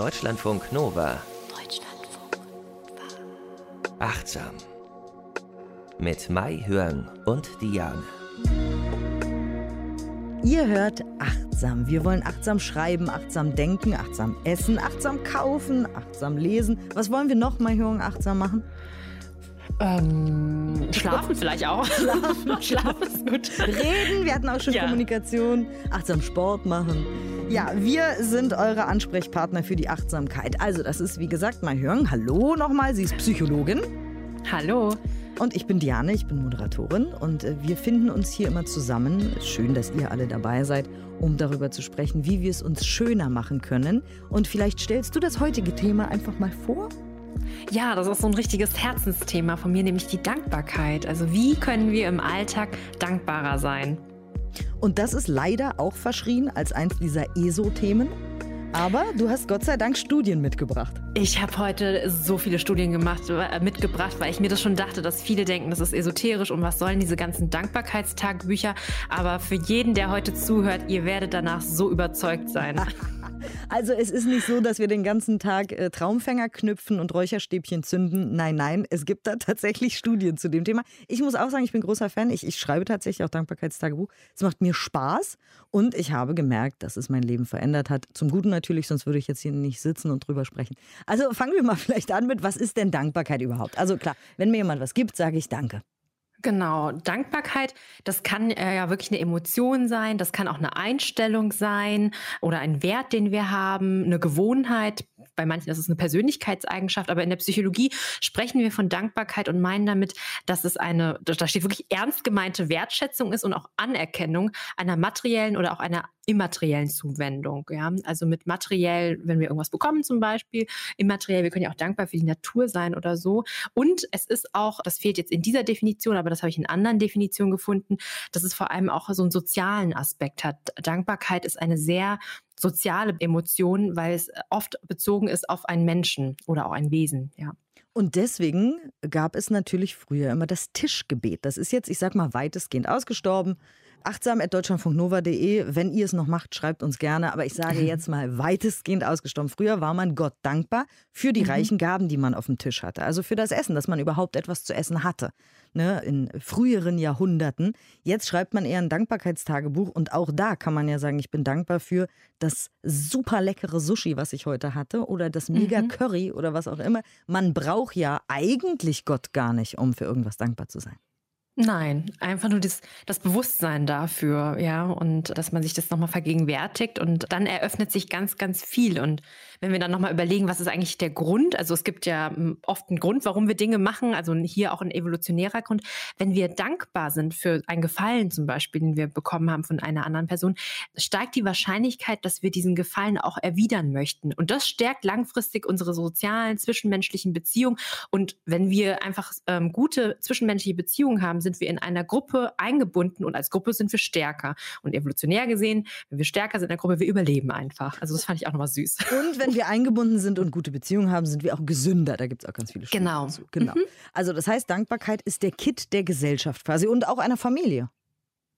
Deutschlandfunk Nova. Deutschlandfunk Nova. Achtsam. Mit Mai Hörn und Diane. Ihr hört achtsam. Wir wollen achtsam schreiben, achtsam denken, achtsam essen, achtsam kaufen, achtsam lesen. Was wollen wir noch, Mai Hörn, achtsam machen? Ähm, schlafen vielleicht auch. Schlafen. schlafen ist gut. Reden, wir hatten auch schon ja. Kommunikation. Achtsam Sport machen. Ja, wir sind eure Ansprechpartner für die Achtsamkeit. Also, das ist wie gesagt mal hören. Hallo nochmal, sie ist Psychologin. Hallo. Und ich bin Diane, ich bin Moderatorin und äh, wir finden uns hier immer zusammen. Schön, dass ihr alle dabei seid, um darüber zu sprechen, wie wir es uns schöner machen können. Und vielleicht stellst du das heutige Thema einfach mal vor. Ja, das ist so ein richtiges Herzensthema von mir, nämlich die Dankbarkeit. Also wie können wir im Alltag dankbarer sein? Und das ist leider auch verschrien als eins dieser ESO-Themen. Aber du hast Gott sei Dank Studien mitgebracht. Ich habe heute so viele Studien gemacht, äh, mitgebracht, weil ich mir das schon dachte, dass viele denken, das ist esoterisch und was sollen diese ganzen Dankbarkeitstagbücher. Aber für jeden, der heute zuhört, ihr werdet danach so überzeugt sein. Also es ist nicht so, dass wir den ganzen Tag äh, Traumfänger knüpfen und Räucherstäbchen zünden. Nein, nein, es gibt da tatsächlich Studien zu dem Thema. Ich muss auch sagen, ich bin großer Fan. Ich, ich schreibe tatsächlich auch Dankbarkeitstagebuch. Es macht mir Spaß und ich habe gemerkt, dass es mein Leben verändert hat. Zum Guten natürlich, sonst würde ich jetzt hier nicht sitzen und drüber sprechen. Also fangen wir mal vielleicht an mit, was ist denn Dankbarkeit überhaupt? Also klar, wenn mir jemand was gibt, sage ich Danke. Genau, Dankbarkeit, das kann äh, ja wirklich eine Emotion sein, das kann auch eine Einstellung sein oder ein Wert, den wir haben, eine Gewohnheit. Bei manchen ist es eine Persönlichkeitseigenschaft, aber in der Psychologie sprechen wir von Dankbarkeit und meinen damit, dass es eine, da steht wirklich ernst gemeinte Wertschätzung ist und auch Anerkennung einer materiellen oder auch einer immateriellen Zuwendung. Ja? Also mit materiell, wenn wir irgendwas bekommen zum Beispiel, immateriell, wir können ja auch dankbar für die Natur sein oder so. Und es ist auch, das fehlt jetzt in dieser Definition, aber das habe ich in anderen Definitionen gefunden, dass es vor allem auch so einen sozialen Aspekt hat. Dankbarkeit ist eine sehr soziale Emotion, weil es oft bezogen ist auf einen Menschen oder auch ein Wesen, ja. Und deswegen gab es natürlich früher immer das Tischgebet. Das ist jetzt, ich sag mal, weitestgehend ausgestorben achtsam.deutschlandfunknova.de. Wenn ihr es noch macht, schreibt uns gerne. Aber ich sage jetzt mal weitestgehend ausgestorben. Früher war man Gott dankbar für die mhm. reichen Gaben, die man auf dem Tisch hatte. Also für das Essen, dass man überhaupt etwas zu essen hatte. Ne, in früheren Jahrhunderten. Jetzt schreibt man eher ein Dankbarkeitstagebuch und auch da kann man ja sagen, ich bin dankbar für das super leckere Sushi, was ich heute hatte oder das mega mhm. Curry oder was auch immer. Man braucht ja eigentlich Gott gar nicht, um für irgendwas dankbar zu sein. Nein, einfach nur das, das Bewusstsein dafür, ja, und dass man sich das nochmal vergegenwärtigt und dann eröffnet sich ganz, ganz viel. Und wenn wir dann nochmal überlegen, was ist eigentlich der Grund, also es gibt ja hm, oft einen Grund, warum wir Dinge machen, also hier auch ein evolutionärer Grund. Wenn wir dankbar sind für ein Gefallen zum Beispiel, den wir bekommen haben von einer anderen Person, steigt die Wahrscheinlichkeit, dass wir diesen Gefallen auch erwidern möchten. Und das stärkt langfristig unsere sozialen, zwischenmenschlichen Beziehungen. Und wenn wir einfach ähm, gute zwischenmenschliche Beziehungen haben, sind wir in einer Gruppe eingebunden und als Gruppe sind wir stärker. Und evolutionär gesehen, wenn wir stärker sind in der Gruppe, wir überleben einfach. Also das fand ich auch nochmal süß. Und wenn wir eingebunden sind und gute Beziehungen haben, sind wir auch gesünder. Da gibt es auch ganz viele Studien Genau. Dazu. genau. Mhm. Also das heißt, Dankbarkeit ist der Kit der Gesellschaft quasi und auch einer Familie.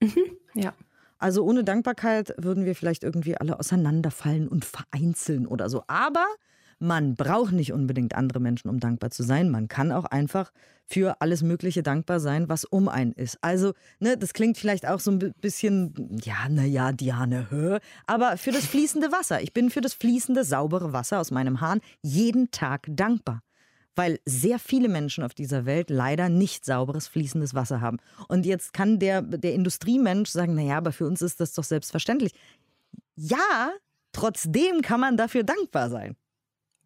Mhm. Ja. Also ohne Dankbarkeit würden wir vielleicht irgendwie alle auseinanderfallen und vereinzeln oder so. Aber man braucht nicht unbedingt andere Menschen, um dankbar zu sein. Man kann auch einfach für alles Mögliche dankbar sein, was um einen ist. Also, ne, das klingt vielleicht auch so ein bisschen, ja, naja, Diane, hör, aber für das fließende Wasser. Ich bin für das fließende, saubere Wasser aus meinem Hahn jeden Tag dankbar weil sehr viele Menschen auf dieser Welt leider nicht sauberes, fließendes Wasser haben. Und jetzt kann der, der Industriemensch sagen, naja, aber für uns ist das doch selbstverständlich. Ja, trotzdem kann man dafür dankbar sein.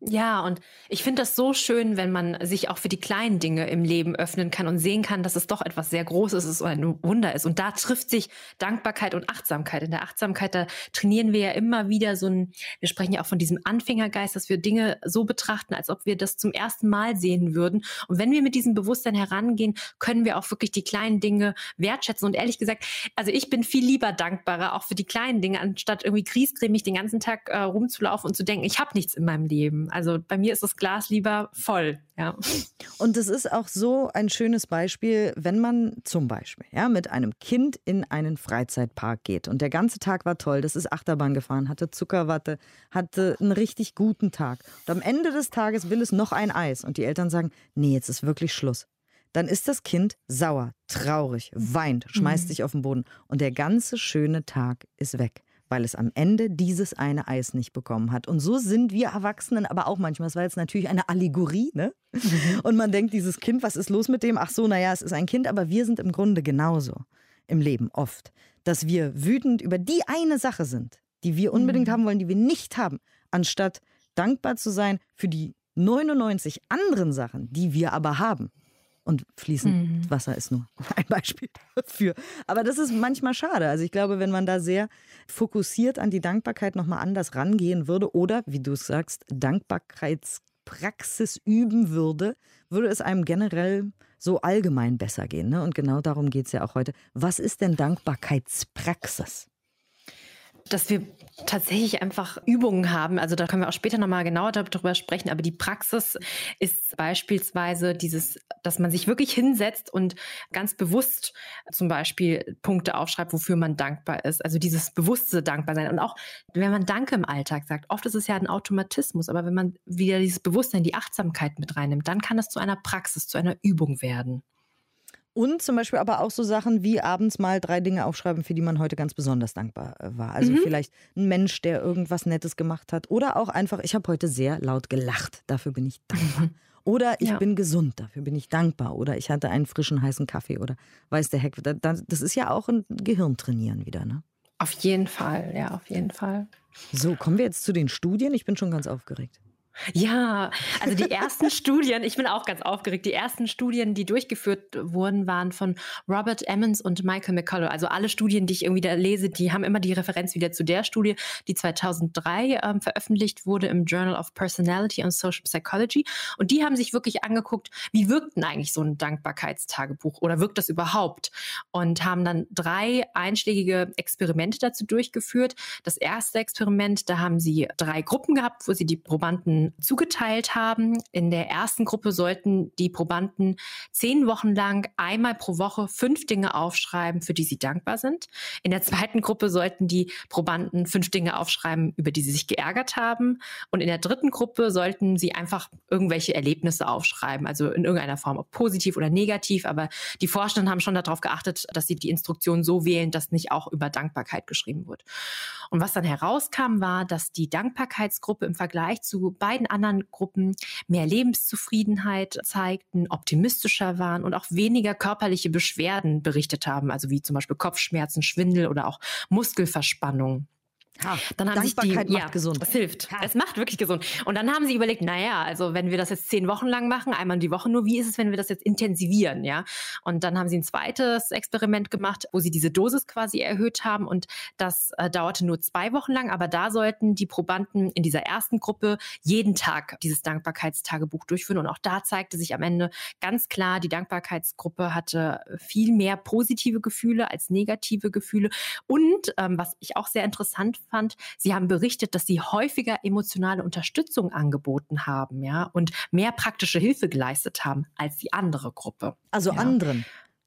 Ja, und ich finde das so schön, wenn man sich auch für die kleinen Dinge im Leben öffnen kann und sehen kann, dass es doch etwas sehr Großes ist oder ein Wunder ist. Und da trifft sich Dankbarkeit und Achtsamkeit. In der Achtsamkeit, da trainieren wir ja immer wieder so ein, wir sprechen ja auch von diesem Anfängergeist, dass wir Dinge so betrachten, als ob wir das zum ersten Mal sehen würden. Und wenn wir mit diesem Bewusstsein herangehen, können wir auch wirklich die kleinen Dinge wertschätzen. Und ehrlich gesagt, also ich bin viel lieber dankbarer, auch für die kleinen Dinge, anstatt irgendwie kriescremig den ganzen Tag äh, rumzulaufen und zu denken, ich habe nichts in meinem Leben. Haben. Also bei mir ist das Glas lieber voll. Ja. Und es ist auch so ein schönes Beispiel, wenn man zum Beispiel ja, mit einem Kind in einen Freizeitpark geht und der ganze Tag war toll, das ist Achterbahn gefahren, hatte Zuckerwatte, hatte einen richtig guten Tag. Und am Ende des Tages will es noch ein Eis und die Eltern sagen, nee, jetzt ist wirklich Schluss dann ist das Kind sauer, traurig, weint, schmeißt mhm. sich auf den Boden und der ganze schöne Tag ist weg weil es am Ende dieses eine Eis nicht bekommen hat. Und so sind wir Erwachsenen aber auch manchmal. Das war jetzt natürlich eine Allegorie, ne? Mhm. Und man denkt, dieses Kind, was ist los mit dem? Ach so, naja, es ist ein Kind, aber wir sind im Grunde genauso im Leben oft, dass wir wütend über die eine Sache sind, die wir unbedingt mhm. haben wollen, die wir nicht haben, anstatt dankbar zu sein für die 99 anderen Sachen, die wir aber haben. Und fließend mhm. Wasser ist nur ein Beispiel dafür. Aber das ist manchmal schade. Also ich glaube, wenn man da sehr fokussiert an die Dankbarkeit nochmal anders rangehen würde oder, wie du es sagst, Dankbarkeitspraxis üben würde, würde es einem generell so allgemein besser gehen. Ne? Und genau darum geht es ja auch heute. Was ist denn Dankbarkeitspraxis? dass wir tatsächlich einfach Übungen haben. Also da können wir auch später nochmal genauer darüber sprechen. Aber die Praxis ist beispielsweise dieses, dass man sich wirklich hinsetzt und ganz bewusst zum Beispiel Punkte aufschreibt, wofür man dankbar ist. Also dieses bewusste Dankbarsein. Und auch wenn man Danke im Alltag sagt, oft ist es ja ein Automatismus. Aber wenn man wieder dieses Bewusstsein, die Achtsamkeit mit reinnimmt, dann kann es zu einer Praxis, zu einer Übung werden. Und zum Beispiel aber auch so Sachen wie abends mal drei Dinge aufschreiben, für die man heute ganz besonders dankbar äh, war. Also mhm. vielleicht ein Mensch, der irgendwas Nettes gemacht hat. Oder auch einfach, ich habe heute sehr laut gelacht. Dafür bin ich dankbar. Mhm. Oder ich ja. bin gesund, dafür bin ich dankbar. Oder ich hatte einen frischen, heißen Kaffee. Oder weiß der Heck. Das ist ja auch ein Gehirntrainieren wieder, ne? Auf jeden Fall, ja, auf jeden Fall. So, kommen wir jetzt zu den Studien. Ich bin schon ganz aufgeregt. Ja, also die ersten Studien, ich bin auch ganz aufgeregt, die ersten Studien, die durchgeführt wurden, waren von Robert Emmons und Michael McCullough. Also alle Studien, die ich irgendwie da lese, die haben immer die Referenz wieder zu der Studie, die 2003 ähm, veröffentlicht wurde im Journal of Personality and Social Psychology. Und die haben sich wirklich angeguckt, wie wirkt denn eigentlich so ein Dankbarkeitstagebuch oder wirkt das überhaupt? Und haben dann drei einschlägige Experimente dazu durchgeführt. Das erste Experiment, da haben sie drei Gruppen gehabt, wo sie die Probanden zugeteilt haben. In der ersten Gruppe sollten die Probanden zehn Wochen lang einmal pro Woche fünf Dinge aufschreiben, für die sie dankbar sind. In der zweiten Gruppe sollten die Probanden fünf Dinge aufschreiben, über die sie sich geärgert haben. Und in der dritten Gruppe sollten sie einfach irgendwelche Erlebnisse aufschreiben, also in irgendeiner Form, ob positiv oder negativ. Aber die Forschenden haben schon darauf geachtet, dass sie die Instruktion so wählen, dass nicht auch über Dankbarkeit geschrieben wird. Und was dann herauskam, war, dass die Dankbarkeitsgruppe im Vergleich zu beiden beiden anderen Gruppen mehr Lebenszufriedenheit zeigten, optimistischer waren und auch weniger körperliche Beschwerden berichtet haben, also wie zum Beispiel Kopfschmerzen, Schwindel oder auch Muskelverspannung. Ha, dann haben Dankbarkeit die, macht ja, gesund. Das hilft. Ha. Es macht wirklich gesund. Und dann haben sie überlegt, naja, also wenn wir das jetzt zehn Wochen lang machen, einmal die Woche nur, wie ist es, wenn wir das jetzt intensivieren, ja? Und dann haben sie ein zweites Experiment gemacht, wo sie diese Dosis quasi erhöht haben und das äh, dauerte nur zwei Wochen lang, aber da sollten die Probanden in dieser ersten Gruppe jeden Tag dieses Dankbarkeitstagebuch durchführen und auch da zeigte sich am Ende ganz klar, die Dankbarkeitsgruppe hatte viel mehr positive Gefühle als negative Gefühle und ähm, was ich auch sehr interessant fand, Sie haben berichtet, dass Sie häufiger emotionale Unterstützung angeboten haben, ja, und mehr praktische Hilfe geleistet haben als die andere Gruppe. Also ja. anderen.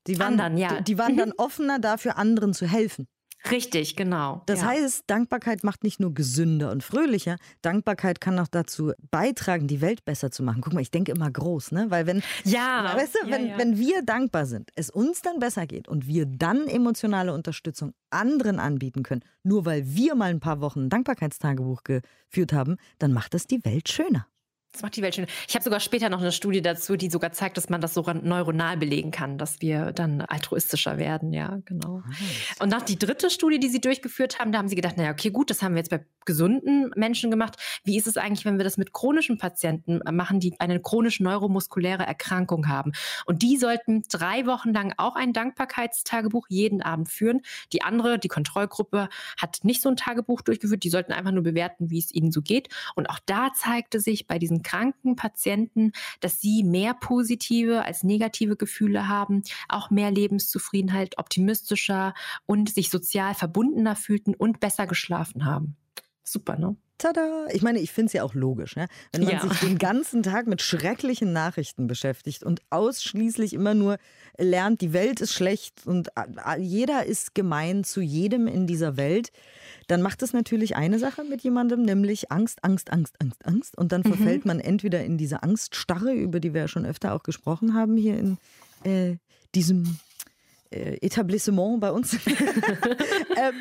Die waren, anderen, ja. Die, die waren dann offener dafür, anderen zu helfen. Richtig, genau. Das ja. heißt, Dankbarkeit macht nicht nur gesünder und fröhlicher, Dankbarkeit kann auch dazu beitragen, die Welt besser zu machen. Guck mal, ich denke immer groß, ne? Weil wenn, ja, weißt du, ja, wenn, ja. wenn wir dankbar sind, es uns dann besser geht und wir dann emotionale Unterstützung anderen anbieten können, nur weil wir mal ein paar Wochen ein Dankbarkeitstagebuch geführt haben, dann macht das die Welt schöner. Das macht die Welt schön. Ich habe sogar später noch eine Studie dazu, die sogar zeigt, dass man das so neuronal belegen kann, dass wir dann altruistischer werden. Ja, genau. Ah, und nach die dritte Studie, die sie durchgeführt haben, da haben sie gedacht, naja, okay, gut, das haben wir jetzt bei gesunden Menschen gemacht. Wie ist es eigentlich, wenn wir das mit chronischen Patienten machen, die eine chronisch neuromuskuläre Erkrankung haben? Und die sollten drei Wochen lang auch ein Dankbarkeitstagebuch jeden Abend führen. Die andere, die Kontrollgruppe, hat nicht so ein Tagebuch durchgeführt. Die sollten einfach nur bewerten, wie es ihnen so geht. Und auch da zeigte sich bei diesen kranken Patienten, dass sie mehr positive als negative Gefühle haben, auch mehr Lebenszufriedenheit, optimistischer und sich sozial verbundener fühlten und besser geschlafen haben. Super, ne? Tada. Ich meine, ich finde es ja auch logisch, ne? wenn man Ja. sich den ganzen Tag mit schrecklichen Nachrichten beschäftigt und ausschließlich immer nur lernt, die Welt ist schlecht und jeder ist gemein zu jedem in dieser Welt, dann macht es natürlich eine Sache mit jemandem, nämlich Angst, Angst, Angst, Angst, Angst. Und dann verfällt man entweder in diese Angststarre, über die wir ja schon öfter auch gesprochen haben hier in äh, diesem äh, Etablissement bei uns. ähm,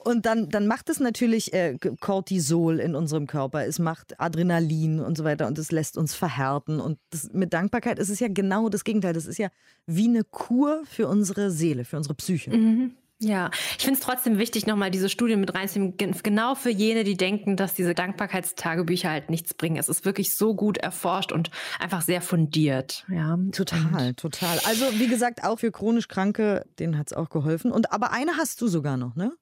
und dann, dann macht es natürlich äh, Cortisol in unserem Körper, es macht Adrenalin und so weiter und es lässt uns verhärten. Und das, mit Dankbarkeit ist es ja genau das Gegenteil. Das ist ja wie eine Kur für unsere Seele, für unsere Psyche. Mhm. Ja, ich finde es trotzdem wichtig, nochmal diese Studie mit reinzunehmen, gen- genau für jene, die denken, dass diese Dankbarkeitstagebücher halt nichts bringen. Es ist wirklich so gut erforscht und einfach sehr fundiert. Ja. Total, total. Also wie gesagt, auch für chronisch Kranke, denen hat es auch geholfen. Und aber eine hast du sogar noch, ne?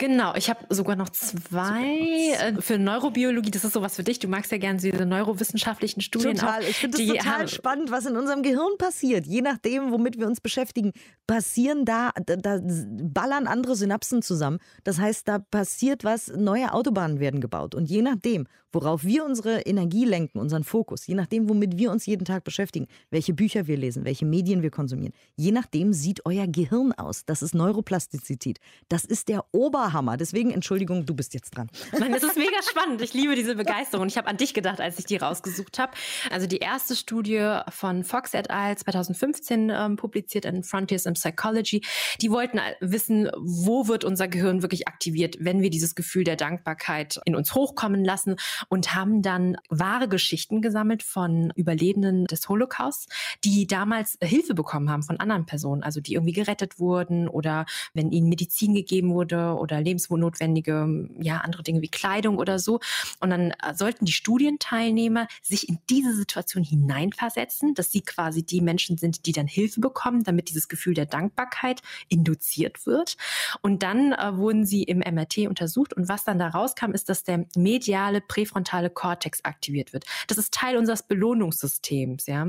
Genau, ich habe sogar noch zwei äh, für Neurobiologie. Das ist sowas für dich. Du magst ja gerne diese neurowissenschaftlichen Studien. Total. Auch. Ich finde es total spannend, was in unserem Gehirn passiert. Je nachdem, womit wir uns beschäftigen, passieren da, da, da ballern andere Synapsen zusammen. Das heißt, da passiert was, neue Autobahnen werden gebaut. Und je nachdem, worauf wir unsere Energie lenken, unseren Fokus, je nachdem, womit wir uns jeden Tag beschäftigen, welche Bücher wir lesen, welche Medien wir konsumieren, je nachdem sieht euer Gehirn aus. Das ist Neuroplastizität. Das ist der Oberhammer. Deswegen, Entschuldigung, du bist jetzt dran. Nein, das ist mega spannend. Ich liebe diese Begeisterung. Ich habe an dich gedacht, als ich die rausgesucht habe. Also die erste Studie von Fox et al. 2015 ähm, publiziert in Frontiers in Psychology. Die wollten wissen, wo wird unser Gehirn wirklich aktiviert, wenn wir dieses Gefühl der Dankbarkeit in uns hochkommen lassen und haben dann wahre Geschichten gesammelt von Überlebenden des Holocausts, die damals Hilfe bekommen haben von anderen Personen, also die irgendwie gerettet wurden oder wenn ihnen Medizin gegeben wurde oder lebensnotwendige, ja, andere Dinge wie Kleidung oder so. Und dann äh, sollten die Studienteilnehmer sich in diese Situation hineinversetzen, dass sie quasi die Menschen sind, die dann Hilfe bekommen, damit dieses Gefühl der Dankbarkeit induziert wird. Und dann äh, wurden sie im MRT untersucht und was dann da rauskam, ist, dass der mediale präfrontale Kortex aktiviert wird. Das ist Teil unseres Belohnungssystems, ja.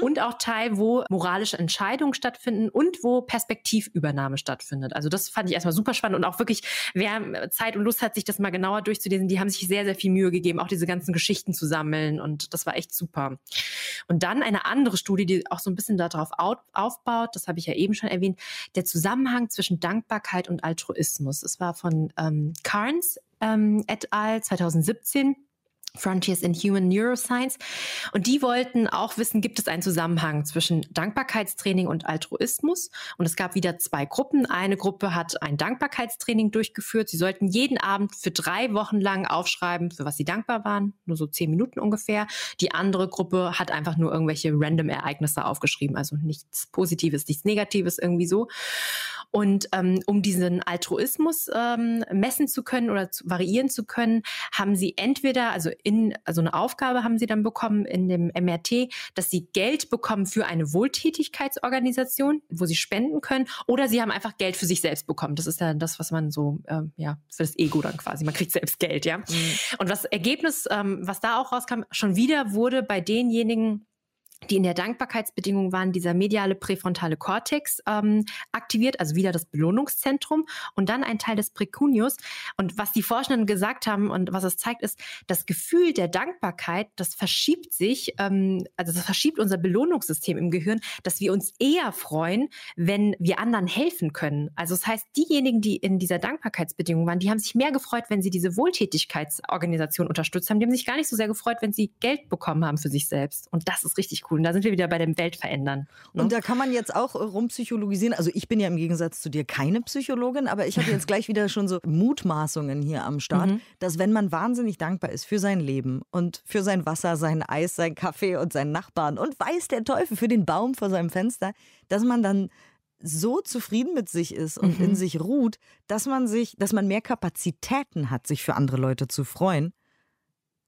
Und auch Teil, wo moralische Entscheidungen stattfinden und wo Perspektivübernahme stattfindet. Also das fand ich erstmal super spannend und auch wirklich, wer Zeit und Lust hat, sich das mal genauer durchzulesen, die haben sich sehr, sehr viel Mühe gegeben, auch diese ganzen Geschichten zu sammeln und das war echt super. Und dann eine andere Studie, die auch so ein bisschen darauf au- aufbaut, das habe ich ja eben schon erwähnt, der Zusammenhang zwischen Dankbarkeit und Altruismus. Es war von ähm, Carnes ähm, et al. 2017. Frontiers in Human Neuroscience. Und die wollten auch wissen, gibt es einen Zusammenhang zwischen Dankbarkeitstraining und Altruismus? Und es gab wieder zwei Gruppen. Eine Gruppe hat ein Dankbarkeitstraining durchgeführt. Sie sollten jeden Abend für drei Wochen lang aufschreiben, für was sie dankbar waren. Nur so zehn Minuten ungefähr. Die andere Gruppe hat einfach nur irgendwelche random Ereignisse aufgeschrieben. Also nichts Positives, nichts Negatives, irgendwie so. Und ähm, um diesen Altruismus ähm, messen zu können oder zu, variieren zu können, haben sie entweder, also in, also eine Aufgabe haben sie dann bekommen in dem MRT, dass sie Geld bekommen für eine Wohltätigkeitsorganisation, wo sie spenden können, oder sie haben einfach Geld für sich selbst bekommen. Das ist ja das, was man so, ähm, ja, für das Ego dann quasi. Man kriegt selbst Geld, ja. Und das Ergebnis, ähm, was da auch rauskam, schon wieder wurde bei denjenigen, die in der Dankbarkeitsbedingung waren, dieser mediale präfrontale Kortex ähm, aktiviert, also wieder das Belohnungszentrum und dann ein Teil des Precunius. Und was die Forschenden gesagt haben und was es zeigt, ist, das Gefühl der Dankbarkeit, das verschiebt sich, ähm, also das verschiebt unser Belohnungssystem im Gehirn, dass wir uns eher freuen, wenn wir anderen helfen können. Also das heißt, diejenigen, die in dieser Dankbarkeitsbedingung waren, die haben sich mehr gefreut, wenn sie diese Wohltätigkeitsorganisation unterstützt haben. Die haben sich gar nicht so sehr gefreut, wenn sie Geld bekommen haben für sich selbst. Und das ist richtig cool. Und da sind wir wieder bei dem Weltverändern. ne? Und da kann man jetzt auch äh, rumpsychologisieren. Also ich bin ja im Gegensatz zu dir keine Psychologin, aber ich habe jetzt gleich wieder schon so Mutmaßungen hier am Start, Mhm. dass wenn man wahnsinnig dankbar ist für sein Leben und für sein Wasser, sein Eis, sein Kaffee und seinen Nachbarn und weiß der Teufel für den Baum vor seinem Fenster, dass man dann so zufrieden mit sich ist und Mhm. in sich ruht, dass man sich, dass man mehr Kapazitäten hat, sich für andere Leute zu freuen,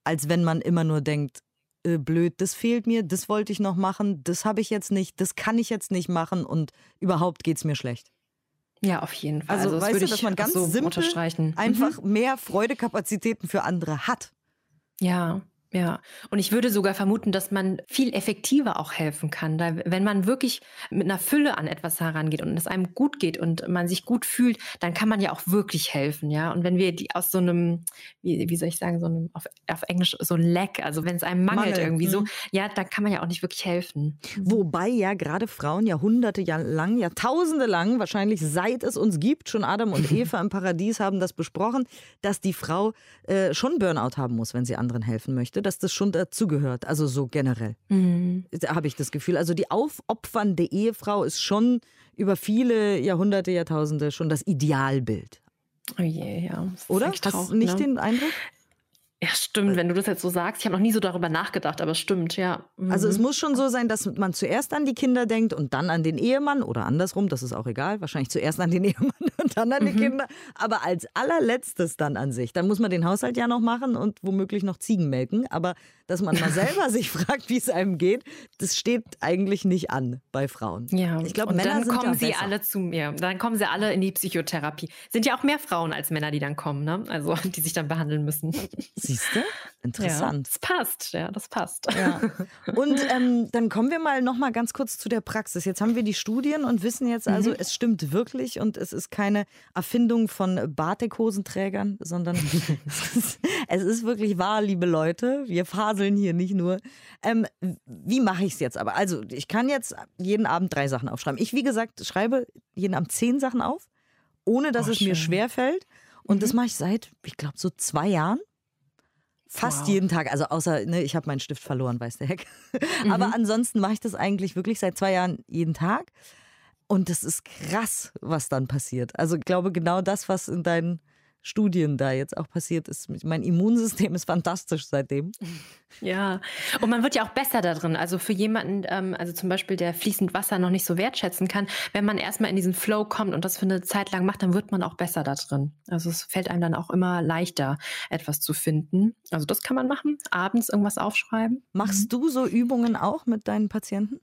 als wenn man immer nur denkt, äh, blöd, das fehlt mir, das wollte ich noch machen, das habe ich jetzt nicht, das kann ich jetzt nicht machen und überhaupt geht es mir schlecht. Ja, auf jeden Fall. Also, das weißt du, dass man ganz so simpel einfach Mhm. mehr Freudekapazitäten für andere hat. Ja. Ja, und ich würde sogar vermuten, dass man viel effektiver auch helfen kann. Da, wenn man wirklich mit einer Fülle an etwas herangeht und es einem gut geht und man sich gut fühlt, dann kann man ja auch wirklich helfen, ja. Und wenn wir die aus so einem, wie, wie soll ich sagen, so einem, auf, auf Englisch so ein Lack, also wenn es einem mangelt Mangel. irgendwie so, mhm. ja, dann kann man ja auch nicht wirklich helfen. Wobei ja gerade Frauen Jahrhunderte lang, Jahrtausende lang, wahrscheinlich seit es uns gibt, schon Adam und Eva im Paradies haben das besprochen, dass die Frau äh, schon Burnout haben muss, wenn sie anderen helfen möchte dass das schon dazugehört. Also so generell. Mhm. Habe ich das Gefühl. Also die aufopfernde Ehefrau ist schon über viele Jahrhunderte, Jahrtausende schon das Idealbild. Oh je, ja. Oder? Hast du nicht ne? den Eindruck? Ja, stimmt, wenn du das jetzt so sagst. Ich habe noch nie so darüber nachgedacht, aber stimmt, ja. Mhm. Also es muss schon so sein, dass man zuerst an die Kinder denkt und dann an den Ehemann oder andersrum, das ist auch egal. Wahrscheinlich zuerst an den Ehemann und dann an die mhm. Kinder. Aber als allerletztes dann an sich. Dann muss man den Haushalt ja noch machen und womöglich noch Ziegen melken. Aber dass man mal selber sich fragt, wie es einem geht, das steht eigentlich nicht an bei Frauen. Ja, ich glaube, Männer dann sind kommen sie besser. alle zu mir. Dann kommen sie alle in die Psychotherapie. Sind ja auch mehr Frauen als Männer, die dann kommen, ne? Also die sich dann behandeln müssen. Siehst du? Interessant. Ja, das passt, ja, das passt. Ja. Und ähm, dann kommen wir mal noch mal ganz kurz zu der Praxis. Jetzt haben wir die Studien und wissen jetzt also, mhm. es stimmt wirklich und es ist keine Erfindung von Batik-Hosenträgern, sondern es ist wirklich wahr, liebe Leute. Wir faseln hier nicht nur. Ähm, wie mache ich es jetzt aber? Also, ich kann jetzt jeden Abend drei Sachen aufschreiben. Ich, wie gesagt, schreibe jeden Abend zehn Sachen auf, ohne dass oh, es schön. mir schwerfällt. Und mhm. das mache ich seit, ich glaube, so zwei Jahren. Fast wow. jeden Tag, also außer, ne, ich habe meinen Stift verloren, weiß der Heck. Mhm. Aber ansonsten mache ich das eigentlich wirklich seit zwei Jahren jeden Tag. Und das ist krass, was dann passiert. Also ich glaube, genau das, was in deinen Studien da jetzt auch passiert ist. Mein Immunsystem ist fantastisch seitdem. Ja, und man wird ja auch besser darin. Also für jemanden, ähm, also zum Beispiel, der fließend Wasser noch nicht so wertschätzen kann, wenn man erstmal in diesen Flow kommt und das für eine Zeit lang macht, dann wird man auch besser da drin. Also es fällt einem dann auch immer leichter, etwas zu finden. Also das kann man machen. Abends irgendwas aufschreiben. Machst mhm. du so Übungen auch mit deinen Patienten?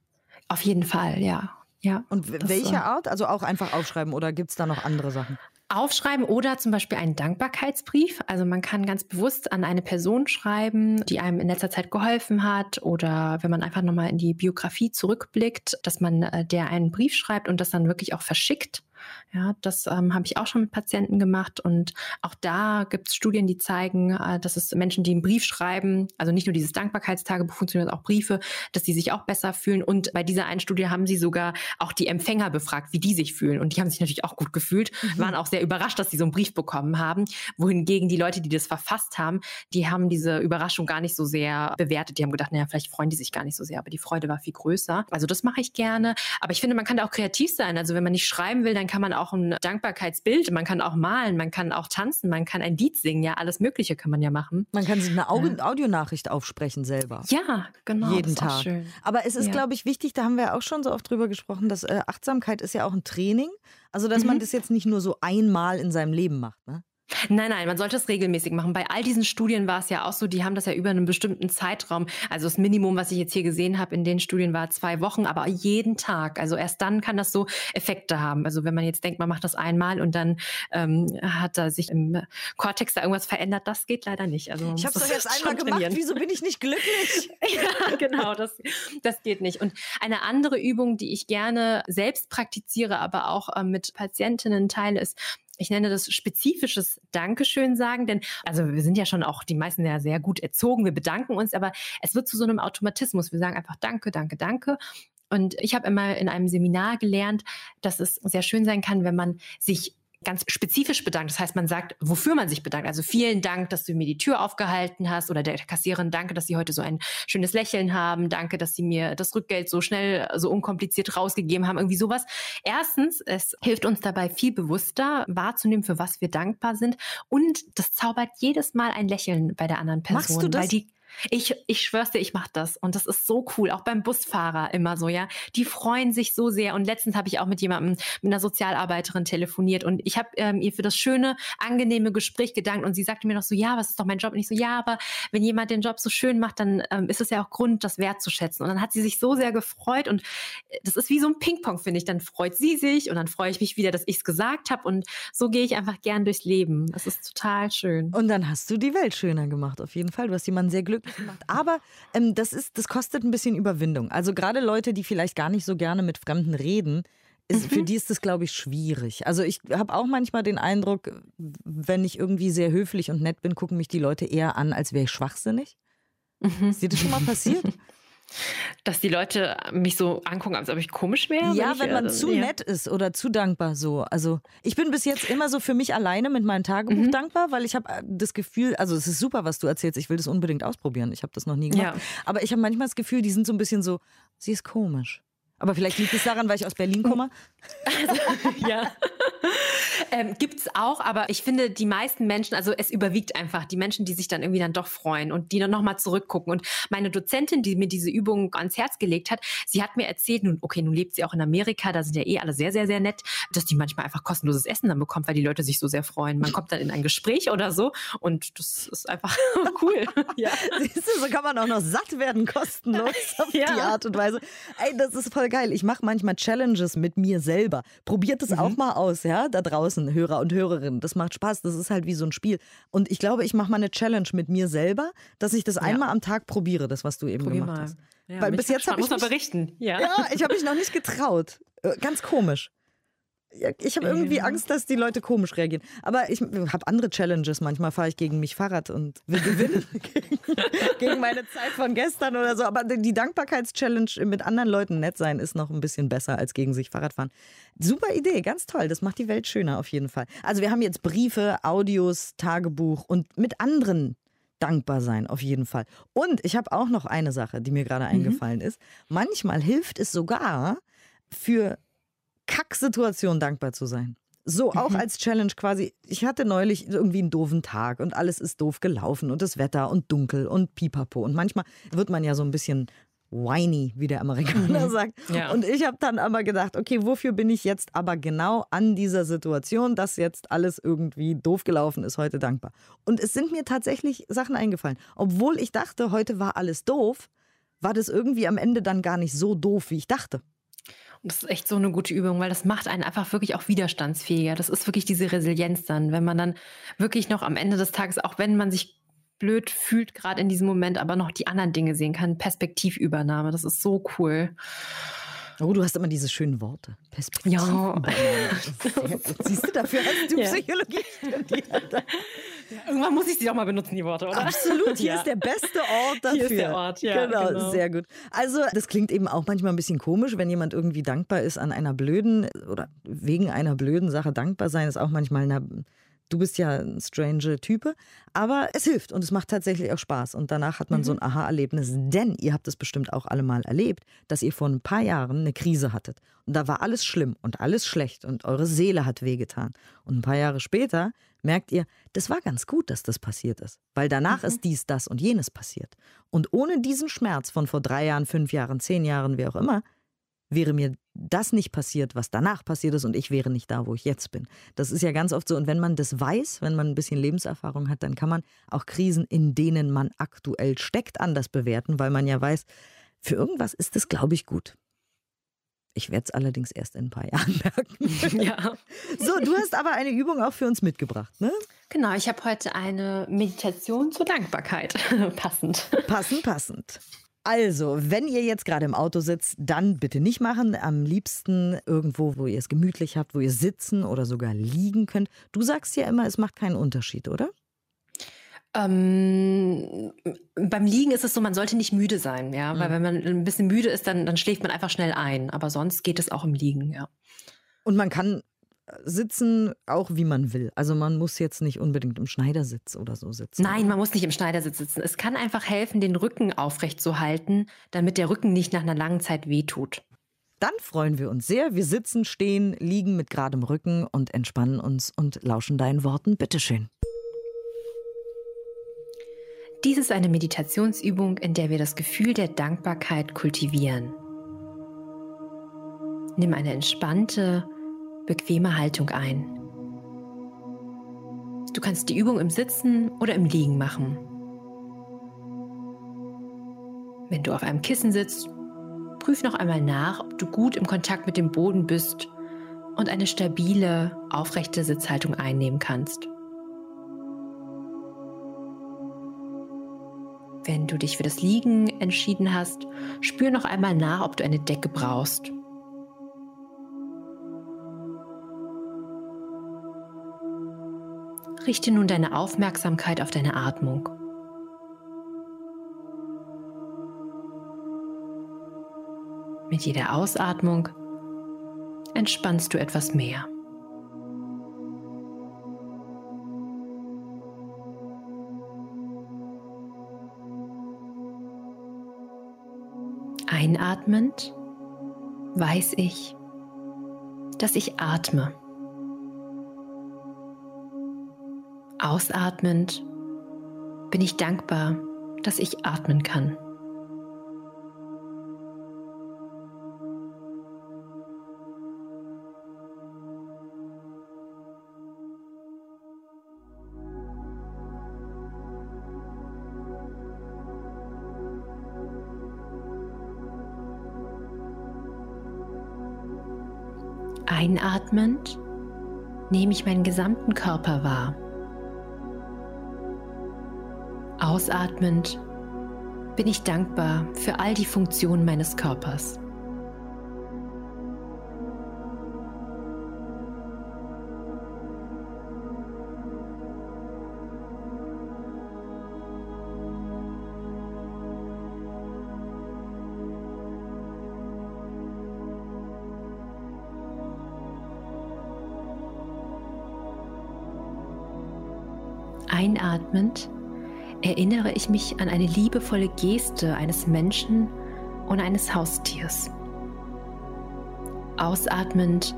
Auf jeden Fall, ja. Ja, und welche das, Art? Also auch einfach aufschreiben oder gibt es da noch andere Sachen? Aufschreiben oder zum Beispiel einen Dankbarkeitsbrief. Also man kann ganz bewusst an eine Person schreiben, die einem in letzter Zeit geholfen hat oder wenn man einfach nochmal in die Biografie zurückblickt, dass man äh, der einen Brief schreibt und das dann wirklich auch verschickt. Ja, das ähm, habe ich auch schon mit Patienten gemacht und auch da gibt es Studien, die zeigen, äh, dass es Menschen, die einen Brief schreiben, also nicht nur dieses Dankbarkeitstagebuch funktioniert, auch Briefe, dass die sich auch besser fühlen. Und bei dieser einen Studie haben sie sogar auch die Empfänger befragt, wie die sich fühlen. Und die haben sich natürlich auch gut gefühlt, mhm. waren auch sehr überrascht, dass sie so einen Brief bekommen haben. Wohingegen die Leute, die das verfasst haben, die haben diese Überraschung gar nicht so sehr bewertet. Die haben gedacht, naja, vielleicht freuen die sich gar nicht so sehr, aber die Freude war viel größer. Also das mache ich gerne. Aber ich finde, man kann da auch kreativ sein. Also wenn man nicht schreiben will, dann kann man auch ein Dankbarkeitsbild, man kann auch malen, man kann auch tanzen, man kann ein Lied singen, ja, alles Mögliche kann man ja machen. Man kann sich eine Audio ja. Audionachricht aufsprechen selber. Ja, genau. Jeden Tag. Aber es ist, ja. glaube ich, wichtig, da haben wir auch schon so oft drüber gesprochen, dass äh, Achtsamkeit ist ja auch ein Training. Also, dass mhm. man das jetzt nicht nur so einmal in seinem Leben macht. Ne? Nein, nein, man sollte es regelmäßig machen. Bei all diesen Studien war es ja auch so, die haben das ja über einen bestimmten Zeitraum. Also das Minimum, was ich jetzt hier gesehen habe in den Studien, war zwei Wochen, aber jeden Tag. Also erst dann kann das so Effekte haben. Also wenn man jetzt denkt, man macht das einmal und dann ähm, hat da sich im Kortex da irgendwas verändert, das geht leider nicht. Also ich habe es doch jetzt einmal gemacht. Wieso bin ich nicht glücklich? ja, genau, das, das geht nicht. Und eine andere Übung, die ich gerne selbst praktiziere, aber auch äh, mit Patientinnen teile, ist ich nenne das spezifisches Dankeschön sagen, denn also wir sind ja schon auch die meisten ja sehr gut erzogen, wir bedanken uns, aber es wird zu so einem Automatismus. Wir sagen einfach Danke, danke, danke. Und ich habe immer in einem Seminar gelernt, dass es sehr schön sein kann, wenn man sich ganz spezifisch bedankt. Das heißt, man sagt, wofür man sich bedankt. Also vielen Dank, dass du mir die Tür aufgehalten hast oder der Kassiererin danke, dass sie heute so ein schönes Lächeln haben. Danke, dass sie mir das Rückgeld so schnell, so unkompliziert rausgegeben haben. Irgendwie sowas. Erstens, es hilft uns dabei viel bewusster wahrzunehmen, für was wir dankbar sind. Und das zaubert jedes Mal ein Lächeln bei der anderen Person. Machst du das? Weil die ich, ich schwör's dir, ich mach das. Und das ist so cool. Auch beim Busfahrer immer so, ja. Die freuen sich so sehr. Und letztens habe ich auch mit jemandem, mit einer Sozialarbeiterin telefoniert und ich habe ähm, ihr für das schöne, angenehme Gespräch gedankt und sie sagte mir noch so, ja, was ist doch mein Job? Und ich so, ja, aber wenn jemand den Job so schön macht, dann ähm, ist es ja auch Grund, das wertzuschätzen. Und dann hat sie sich so sehr gefreut und äh, das ist wie so ein Ping-Pong, finde ich. Dann freut sie sich und dann freue ich mich wieder, dass ich es gesagt habe und so gehe ich einfach gern durchs Leben. Das ist total schön. Und dann hast du die Welt schöner gemacht, auf jeden Fall. Du hast jemanden sehr glücklich glücklich gemacht. Aber ähm, das ist, das kostet ein bisschen Überwindung. Also gerade Leute, die vielleicht gar nicht so gerne mit Fremden reden, ist, mhm. für die ist das, glaube ich, schwierig. Also ich habe auch manchmal den Eindruck, wenn ich irgendwie sehr höflich und nett bin, gucken mich die Leute eher an, als wäre ich schwachsinnig. Mhm. Ist dir das schon mal passiert? Dass die Leute mich so angucken, als ob ich komisch wäre? Ja, wenn, wenn man zu ja. nett ist oder zu dankbar so. Also ich bin bis jetzt immer so für mich alleine mit meinem Tagebuch mhm. dankbar, weil ich habe äh, das Gefühl, also es ist super, was du erzählst. Ich will das unbedingt ausprobieren. Ich habe das noch nie gemacht. Ja. Aber ich habe manchmal das Gefühl, die sind so ein bisschen so, sie ist komisch. Aber vielleicht liegt es daran, weil ich aus Berlin komme. Also, ja. ähm, Gibt es auch, aber ich finde, die meisten Menschen, also es überwiegt einfach die Menschen, die sich dann irgendwie dann doch freuen und die dann nochmal zurückgucken. Und meine Dozentin, die mir diese Übung ans Herz gelegt hat, sie hat mir erzählt, nun, okay, nun lebt sie auch in Amerika, da sind ja eh alle sehr, sehr, sehr nett, dass die manchmal einfach kostenloses Essen dann bekommt, weil die Leute sich so sehr freuen. Man kommt dann in ein Gespräch oder so und das ist einfach cool. ja. Siehst du, so kann man auch noch satt werden, kostenlos auf ja. die Art und Weise. Ey, das ist voll geil. Ich mache manchmal Challenges mit mir selber. Probiert es mhm. auch mal aus, ja, da draußen, Hörer und Hörerinnen. Das macht Spaß. Das ist halt wie so ein Spiel. Und ich glaube, ich mache mal eine Challenge mit mir selber, dass ich das ja. einmal am Tag probiere, das, was du eben Probier gemacht mal. hast. Ja, Weil bis jetzt habe ich. Muss mich, berichten. Ja, ja ich habe mich noch nicht getraut. Äh, ganz komisch ich habe irgendwie Angst, dass die Leute komisch reagieren. Aber ich habe andere Challenges. Manchmal fahre ich gegen mich Fahrrad und will gewinnen gegen, gegen, meine Zeit von gestern oder so. Aber die Dankbarkeitschallenge mit anderen Leuten nett sein ist noch ein bisschen besser als gegen sich Fahrrad fahren. Super Idee, ganz toll. Das macht die Welt schöner auf jeden Fall. Also wir haben jetzt Briefe, Audios, Tagebuch und mit anderen dankbar sein, auf jeden Fall. Und ich habe auch noch eine Sache, die mir gerade mhm. eingefallen ist. Manchmal hilft es sogar für Kacksituation dankbar zu sein. So, auch mhm. als Challenge quasi. Ich hatte neulich irgendwie einen doofen Tag und alles ist doof gelaufen und das Wetter und dunkel und pipapo. Und manchmal wird man ja so ein bisschen whiny, wie der Amerikaner mhm. sagt. Ja. Und ich habe dann aber gedacht, okay, wofür bin ich jetzt aber genau an dieser Situation, dass jetzt alles irgendwie doof gelaufen ist, heute dankbar. Und es sind mir tatsächlich Sachen eingefallen. Obwohl ich dachte, heute war alles doof, war das irgendwie am Ende dann gar nicht so doof, wie ich dachte. Das ist echt so eine gute Übung, weil das macht einen einfach wirklich auch widerstandsfähiger. Das ist wirklich diese Resilienz dann, wenn man dann wirklich noch am Ende des Tages, auch wenn man sich blöd fühlt, gerade in diesem Moment, aber noch die anderen Dinge sehen kann. Perspektivübernahme, das ist so cool. Oh, du hast immer diese schönen Worte. Perspektive. Ja. Siehst du, dafür hast du ja. Psychologie studiert. Irgendwann muss ich sie doch mal benutzen, die Worte, oder? Absolut, hier ja. ist der beste Ort dafür. Hier ist der Ort, ja. Genau, genau, sehr gut. Also, das klingt eben auch manchmal ein bisschen komisch, wenn jemand irgendwie dankbar ist an einer blöden oder wegen einer blöden Sache dankbar sein, ist auch manchmal eine Du bist ja ein strange Type, aber es hilft und es macht tatsächlich auch Spaß. Und danach hat man mhm. so ein mhm. Aha-Erlebnis, denn ihr habt es bestimmt auch alle mal erlebt, dass ihr vor ein paar Jahren eine Krise hattet. Und da war alles schlimm und alles schlecht und eure Seele hat wehgetan. Und ein paar Jahre später merkt ihr, das war ganz gut, dass das passiert ist. Weil danach mhm. ist dies, das und jenes passiert. Und ohne diesen Schmerz von vor drei Jahren, fünf Jahren, zehn Jahren, wie auch immer, wäre mir das nicht passiert, was danach passiert ist und ich wäre nicht da, wo ich jetzt bin. Das ist ja ganz oft so. Und wenn man das weiß, wenn man ein bisschen Lebenserfahrung hat, dann kann man auch Krisen, in denen man aktuell steckt, anders bewerten, weil man ja weiß, für irgendwas ist es, glaube ich, gut. Ich werde es allerdings erst in ein paar Jahren merken. Ja. So, du hast aber eine Übung auch für uns mitgebracht, ne? Genau, ich habe heute eine Meditation zur Dankbarkeit. passend. Passend, passend. Also, wenn ihr jetzt gerade im Auto sitzt, dann bitte nicht machen. Am liebsten irgendwo, wo ihr es gemütlich habt, wo ihr sitzen oder sogar liegen könnt. Du sagst ja immer, es macht keinen Unterschied, oder? Ähm, beim Liegen ist es so, man sollte nicht müde sein, ja, mhm. weil wenn man ein bisschen müde ist, dann, dann schläft man einfach schnell ein. Aber sonst geht es auch im Liegen, ja. Und man kann sitzen auch wie man will. Also man muss jetzt nicht unbedingt im Schneidersitz oder so sitzen. Nein, man muss nicht im Schneidersitz sitzen. Es kann einfach helfen, den Rücken aufrecht zu halten, damit der Rücken nicht nach einer langen Zeit wehtut. Dann freuen wir uns sehr. Wir sitzen, stehen, liegen mit geradem Rücken und entspannen uns und lauschen deinen Worten. Bitteschön. Dies ist eine Meditationsübung, in der wir das Gefühl der Dankbarkeit kultivieren. Nimm eine entspannte, bequeme Haltung ein. Du kannst die Übung im Sitzen oder im Liegen machen. Wenn du auf einem Kissen sitzt, prüf noch einmal nach, ob du gut im Kontakt mit dem Boden bist und eine stabile, aufrechte Sitzhaltung einnehmen kannst. Wenn du dich für das Liegen entschieden hast, spür noch einmal nach, ob du eine Decke brauchst. Richte nun deine Aufmerksamkeit auf deine Atmung. Mit jeder Ausatmung entspannst du etwas mehr. Einatmend weiß ich, dass ich atme. Ausatmend bin ich dankbar, dass ich atmen kann. Einatmend nehme ich meinen gesamten Körper wahr. Ausatmend bin ich dankbar für all die Funktionen meines Körpers. Einatmend erinnere ich mich an eine liebevolle Geste eines Menschen und eines Haustiers. Ausatmend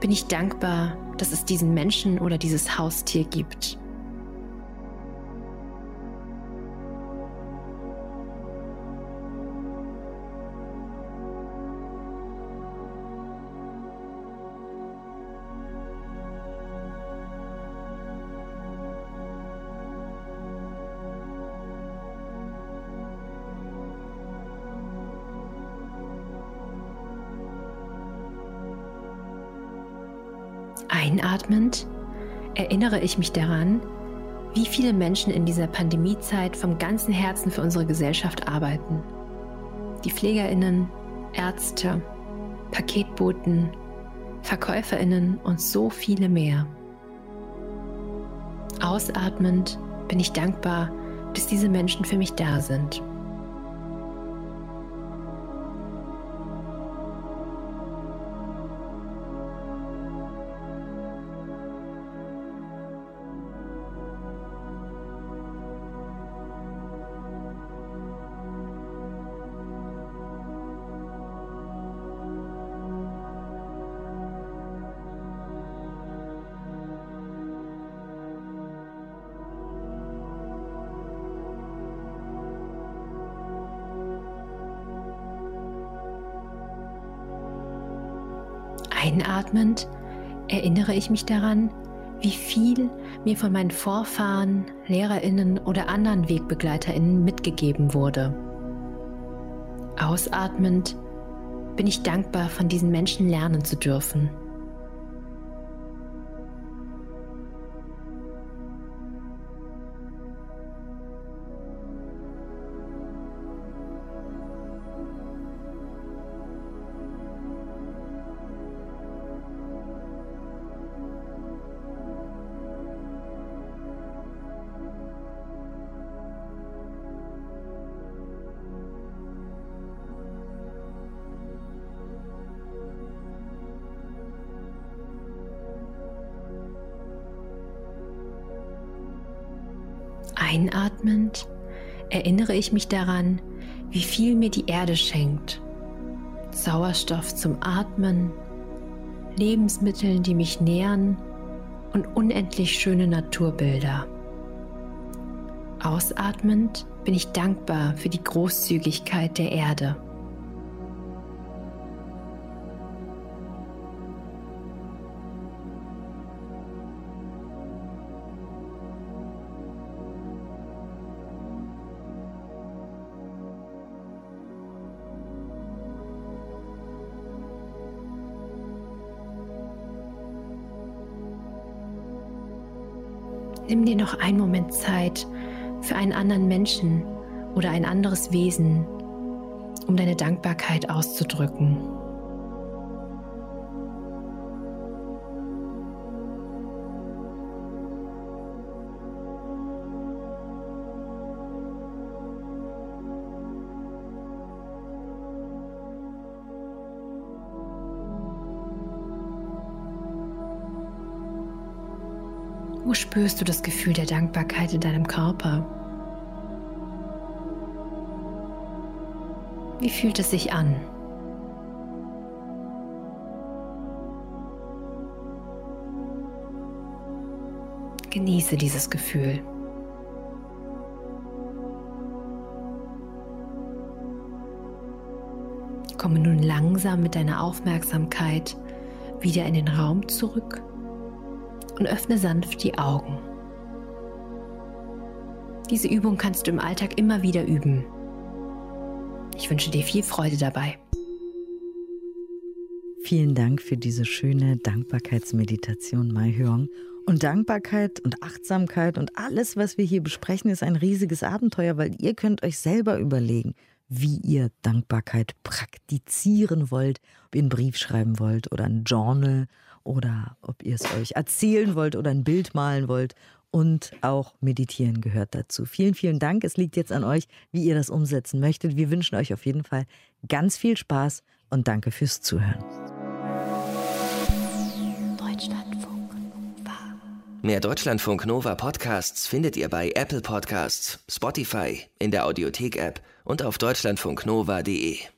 bin ich dankbar, dass es diesen Menschen oder dieses Haustier gibt. Erinnere ich mich daran, wie viele Menschen in dieser Pandemiezeit vom ganzen Herzen für unsere Gesellschaft arbeiten. Die Pflegerinnen, Ärzte, Paketboten, Verkäuferinnen und so viele mehr. Ausatmend bin ich dankbar, dass diese Menschen für mich da sind. Einatmend erinnere ich mich daran, wie viel mir von meinen Vorfahren, Lehrerinnen oder anderen Wegbegleiterinnen mitgegeben wurde. Ausatmend bin ich dankbar, von diesen Menschen lernen zu dürfen. Einatmend erinnere ich mich daran, wie viel mir die Erde schenkt. Sauerstoff zum Atmen, Lebensmittel, die mich nähren und unendlich schöne Naturbilder. Ausatmend bin ich dankbar für die Großzügigkeit der Erde. Nimm dir noch einen Moment Zeit für einen anderen Menschen oder ein anderes Wesen, um deine Dankbarkeit auszudrücken. Spürst du das Gefühl der Dankbarkeit in deinem Körper? Wie fühlt es sich an? Genieße dieses Gefühl. Komme nun langsam mit deiner Aufmerksamkeit wieder in den Raum zurück und öffne sanft die Augen. Diese Übung kannst du im Alltag immer wieder üben. Ich wünsche dir viel Freude dabei. Vielen Dank für diese schöne Dankbarkeitsmeditation, Mai Hyong. Und Dankbarkeit und Achtsamkeit und alles, was wir hier besprechen, ist ein riesiges Abenteuer, weil ihr könnt euch selber überlegen, wie ihr Dankbarkeit praktizieren wollt, ob ihr einen Brief schreiben wollt oder ein Journal oder ob ihr es euch erzählen wollt oder ein Bild malen wollt. Und auch meditieren gehört dazu. Vielen, vielen Dank. Es liegt jetzt an euch, wie ihr das umsetzen möchtet. Wir wünschen euch auf jeden Fall ganz viel Spaß und danke fürs Zuhören. Deutschlandfunk Nova. Mehr Deutschlandfunk Nova Podcasts findet ihr bei Apple Podcasts, Spotify, in der Audiothek-App und auf deutschlandfunknova.de.